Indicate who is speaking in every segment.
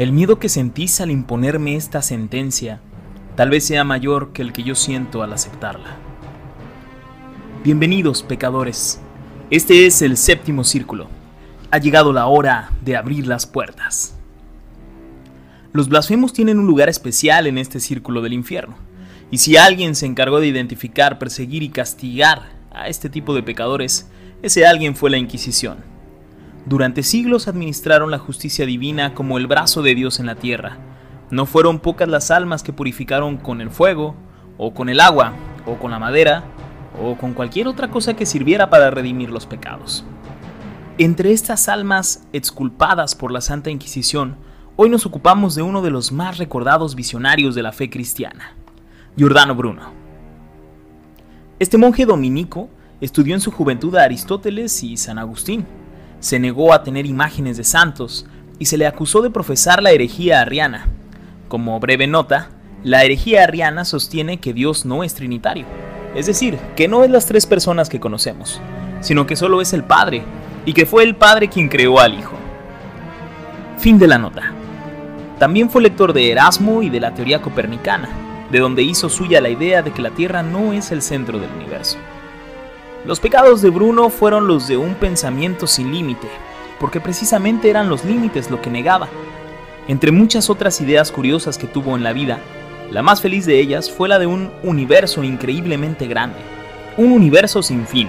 Speaker 1: El miedo que sentís al imponerme esta sentencia tal vez sea mayor que el que yo siento al aceptarla. Bienvenidos, pecadores. Este es el séptimo círculo. Ha llegado la hora de abrir las puertas. Los blasfemos tienen un lugar especial en este círculo del infierno. Y si alguien se encargó de identificar, perseguir y castigar a este tipo de pecadores, ese alguien fue la Inquisición. Durante siglos administraron la justicia divina como el brazo de Dios en la tierra. No fueron pocas las almas que purificaron con el fuego, o con el agua, o con la madera, o con cualquier otra cosa que sirviera para redimir los pecados. Entre estas almas exculpadas por la Santa Inquisición, hoy nos ocupamos de uno de los más recordados visionarios de la fe cristiana, Giordano Bruno. Este monje dominico estudió en su juventud a Aristóteles y San Agustín, se negó a tener imágenes de santos y se le acusó de profesar la herejía arriana. Como breve nota, la herejía arriana sostiene que Dios no es trinitario, es decir, que no es las tres personas que conocemos, sino que solo es el Padre, y que fue el Padre quien creó al Hijo. Fin de la nota. También fue lector de Erasmo y de la teoría copernicana, de donde hizo suya la idea de que la Tierra no es el centro del universo. Los pecados de Bruno fueron los de un pensamiento sin límite, porque precisamente eran los límites lo que negaba. Entre muchas otras ideas curiosas que tuvo en la vida, la más feliz de ellas fue la de un universo increíblemente grande, un universo sin fin,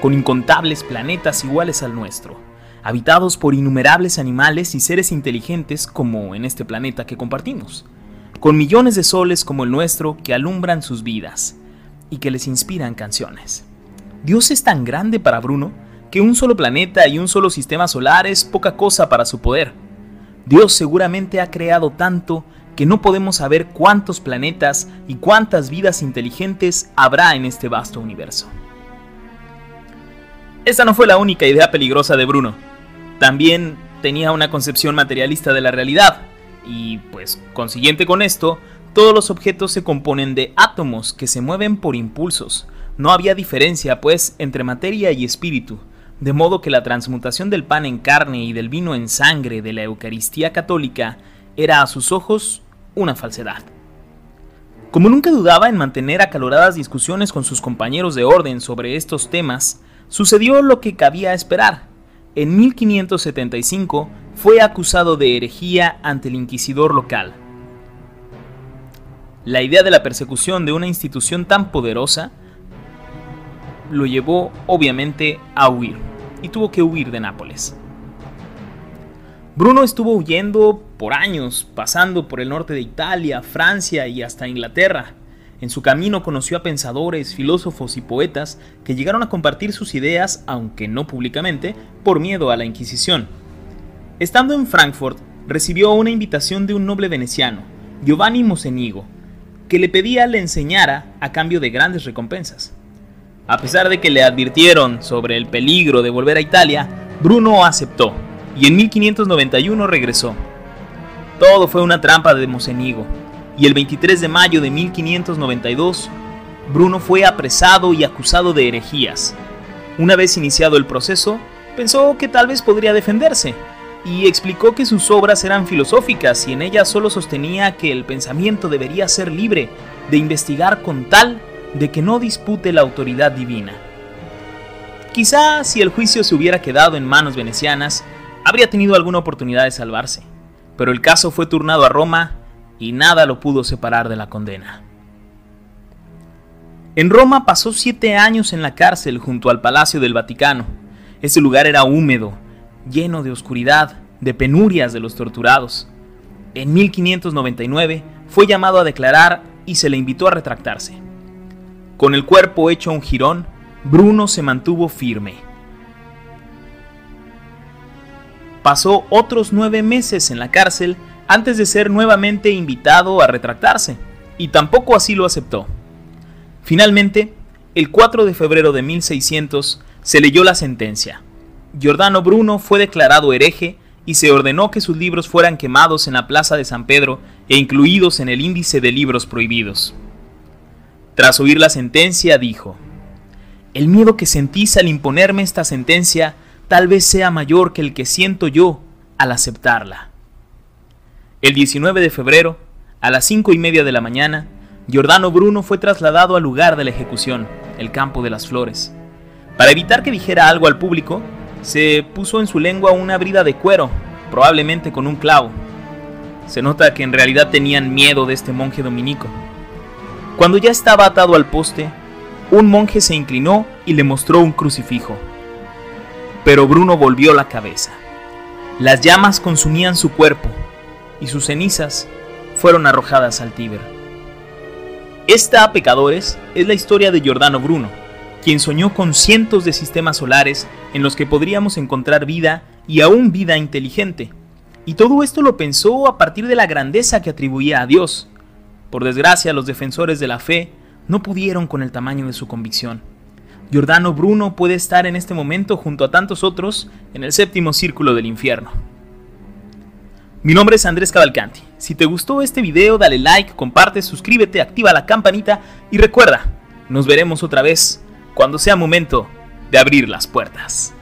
Speaker 1: con incontables planetas iguales al nuestro habitados por innumerables animales y seres inteligentes como en este planeta que compartimos, con millones de soles como el nuestro que alumbran sus vidas y que les inspiran canciones. Dios es tan grande para Bruno que un solo planeta y un solo sistema solar es poca cosa para su poder. Dios seguramente ha creado tanto que no podemos saber cuántos planetas y cuántas vidas inteligentes habrá en este vasto universo. Esta no fue la única idea peligrosa de Bruno también tenía una concepción materialista de la realidad, y pues consiguiente con esto, todos los objetos se componen de átomos que se mueven por impulsos. No había diferencia, pues, entre materia y espíritu, de modo que la transmutación del pan en carne y del vino en sangre de la Eucaristía católica era a sus ojos una falsedad. Como nunca dudaba en mantener acaloradas discusiones con sus compañeros de orden sobre estos temas, sucedió lo que cabía esperar en 1575 fue acusado de herejía ante el inquisidor local. La idea de la persecución de una institución tan poderosa lo llevó obviamente a huir y tuvo que huir de Nápoles. Bruno estuvo huyendo por años, pasando por el norte de Italia, Francia y hasta Inglaterra. En su camino conoció a pensadores, filósofos y poetas que llegaron a compartir sus ideas, aunque no públicamente, por miedo a la Inquisición. Estando en Frankfurt, recibió una invitación de un noble veneciano, Giovanni Mocenigo, que le pedía le enseñara a cambio de grandes recompensas. A pesar de que le advirtieron sobre el peligro de volver a Italia, Bruno aceptó y en 1591 regresó. Todo fue una trampa de Mocenigo, y el 23 de mayo de 1592, Bruno fue apresado y acusado de herejías. Una vez iniciado el proceso, pensó que tal vez podría defenderse, y explicó que sus obras eran filosóficas y en ellas solo sostenía que el pensamiento debería ser libre de investigar con tal de que no dispute la autoridad divina. Quizá si el juicio se hubiera quedado en manos venecianas, habría tenido alguna oportunidad de salvarse, pero el caso fue turnado a Roma y nada lo pudo separar de la condena. En Roma pasó siete años en la cárcel junto al Palacio del Vaticano. Ese lugar era húmedo, lleno de oscuridad, de penurias de los torturados. En 1599 fue llamado a declarar y se le invitó a retractarse. Con el cuerpo hecho un jirón, Bruno se mantuvo firme. Pasó otros nueve meses en la cárcel antes de ser nuevamente invitado a retractarse, y tampoco así lo aceptó. Finalmente, el 4 de febrero de 1600 se leyó la sentencia. Giordano Bruno fue declarado hereje y se ordenó que sus libros fueran quemados en la plaza de San Pedro e incluidos en el índice de libros prohibidos. Tras oír la sentencia, dijo, El miedo que sentís al imponerme esta sentencia tal vez sea mayor que el que siento yo al aceptarla. El 19 de febrero, a las 5 y media de la mañana, Giordano Bruno fue trasladado al lugar de la ejecución, el Campo de las Flores. Para evitar que dijera algo al público, se puso en su lengua una brida de cuero, probablemente con un clavo. Se nota que en realidad tenían miedo de este monje dominico. Cuando ya estaba atado al poste, un monje se inclinó y le mostró un crucifijo. Pero Bruno volvió la cabeza. Las llamas consumían su cuerpo y sus cenizas fueron arrojadas al Tíber. Esta, pecadores, es la historia de Giordano Bruno, quien soñó con cientos de sistemas solares en los que podríamos encontrar vida y aún vida inteligente. Y todo esto lo pensó a partir de la grandeza que atribuía a Dios. Por desgracia, los defensores de la fe no pudieron con el tamaño de su convicción. Giordano Bruno puede estar en este momento junto a tantos otros en el séptimo círculo del infierno. Mi nombre es Andrés Cavalcanti. Si te gustó este video, dale like, comparte, suscríbete, activa la campanita y recuerda, nos veremos otra vez cuando sea momento de abrir las puertas.